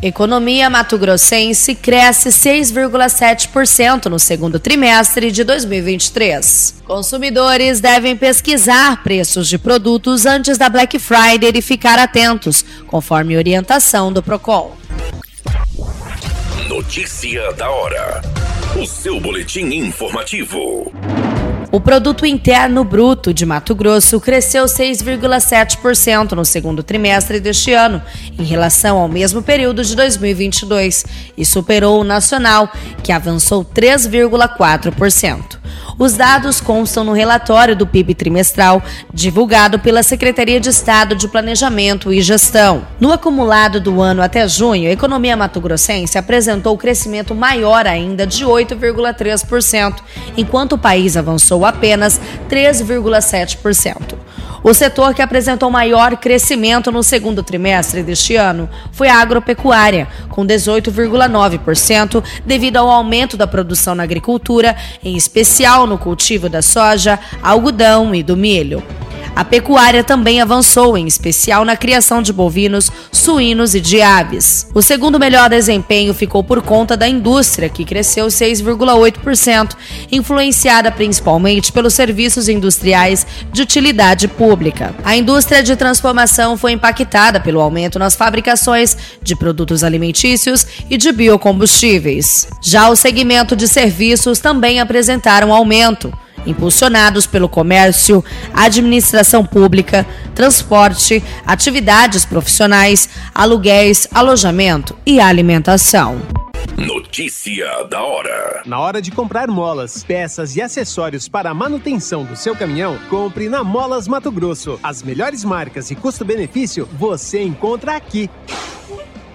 Economia mato-grossense cresce 6,7% no segundo trimestre de 2023. Consumidores devem pesquisar preços de produtos antes da Black Friday e ficar atentos, conforme orientação do Procon. Notícia da hora. O seu boletim informativo. O produto interno bruto de Mato Grosso cresceu 6,7% no segundo trimestre deste ano, em relação ao mesmo período de 2022, e superou o nacional, que avançou 3,4%. Os dados constam no relatório do PIB trimestral, divulgado pela Secretaria de Estado de Planejamento e Gestão. No acumulado do ano até junho, a economia mato-grossense apresentou crescimento maior ainda de 8,3%, enquanto o país avançou apenas 3,7%. O setor que apresentou maior crescimento no segundo trimestre deste ano foi a agropecuária, com 18,9%, devido ao aumento da produção na agricultura, em especial no cultivo da soja, algodão e do milho. A pecuária também avançou, em especial na criação de bovinos, suínos e de aves. O segundo melhor desempenho ficou por conta da indústria, que cresceu 6,8%, influenciada principalmente pelos serviços industriais de utilidade pública. A indústria de transformação foi impactada pelo aumento nas fabricações de produtos alimentícios e de biocombustíveis. Já o segmento de serviços também apresentaram aumento impulsionados pelo comércio, administração pública, transporte, atividades profissionais, aluguéis, alojamento e alimentação. Notícia da hora. Na hora de comprar molas, peças e acessórios para a manutenção do seu caminhão, compre na Molas Mato Grosso. As melhores marcas e custo-benefício você encontra aqui.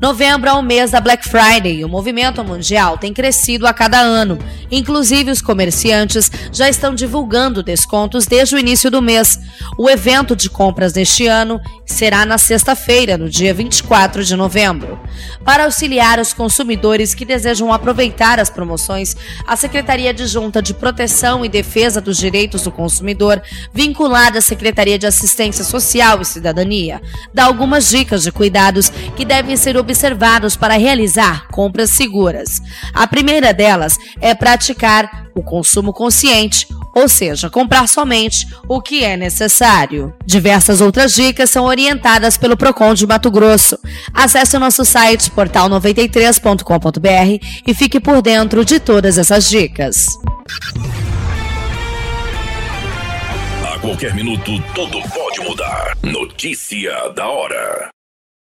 Novembro é o mês da Black Friday e o movimento mundial tem crescido a cada ano. Inclusive, os comerciantes já estão divulgando descontos desde o início do mês. O evento de compras deste ano será na sexta-feira, no dia 24 de novembro. Para auxiliar os consumidores que desejam aproveitar as promoções, a Secretaria Adjunta de Proteção e Defesa dos Direitos do Consumidor, vinculada à Secretaria de Assistência Social e Cidadania, dá algumas dicas de cuidados que devem ser observados observados para realizar compras seguras. A primeira delas é praticar o consumo consciente, ou seja, comprar somente o que é necessário. Diversas outras dicas são orientadas pelo Procon de Mato Grosso. Acesse o nosso site portal93.com.br e fique por dentro de todas essas dicas. A qualquer minuto, tudo pode mudar. Notícia da hora.